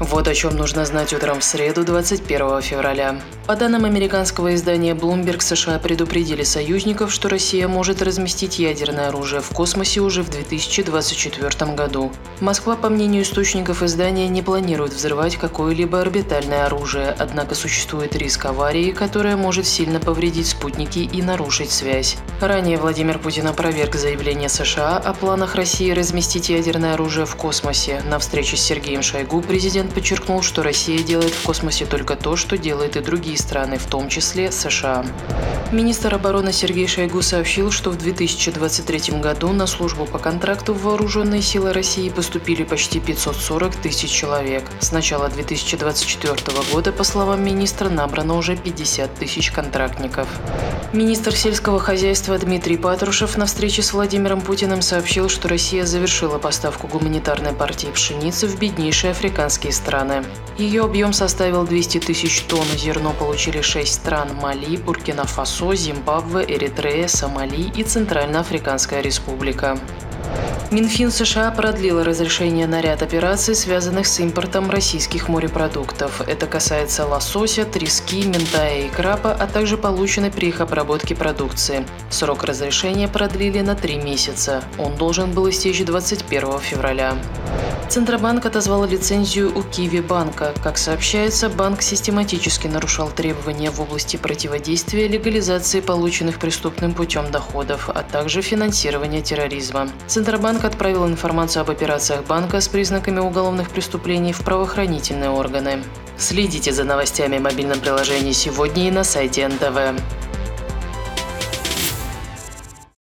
Вот о чем нужно знать утром в среду, 21 февраля. По данным американского издания Bloomberg, США предупредили союзников, что Россия может разместить ядерное оружие в космосе уже в 2024 году. Москва, по мнению источников издания, не планирует взрывать какое-либо орбитальное оружие, однако существует риск аварии, которая может сильно повредить спутники и нарушить связь. Ранее Владимир Путин опроверг заявление США о планах России разместить ядерное оружие в космосе. На встрече с Сергеем Шойгу президент Президент подчеркнул, что Россия делает в космосе только то, что делают и другие страны, в том числе США. Министр обороны Сергей Шойгу сообщил, что в 2023 году на службу по контракту в Вооруженные силы России поступили почти 540 тысяч человек. С начала 2024 года, по словам министра, набрано уже 50 тысяч контрактников. Министр сельского хозяйства Дмитрий Патрушев на встрече с Владимиром Путиным сообщил, что Россия завершила поставку гуманитарной партии пшеницы в беднейшие африканские страны. Ее объем составил 200 тысяч тонн. Зерно получили 6 стран – Мали, Буркина-Фасо, Зимбабве, Эритрея, Сомали и Центральноафриканская республика. Минфин США продлил разрешение на ряд операций, связанных с импортом российских морепродуктов. Это касается лосося, трески, ментая и крапа, а также полученной при их обработке продукции. Срок разрешения продлили на три месяца. Он должен был истечь 21 февраля. Центробанк отозвал лицензию у Киви банка. Как сообщается, банк систематически нарушал требования в области противодействия легализации полученных преступным путем доходов, а также финансирования терроризма. Центробанк отправил информацию об операциях банка с признаками уголовных преступлений в правоохранительные органы. Следите за новостями в мобильном приложении сегодня и на сайте НТВ.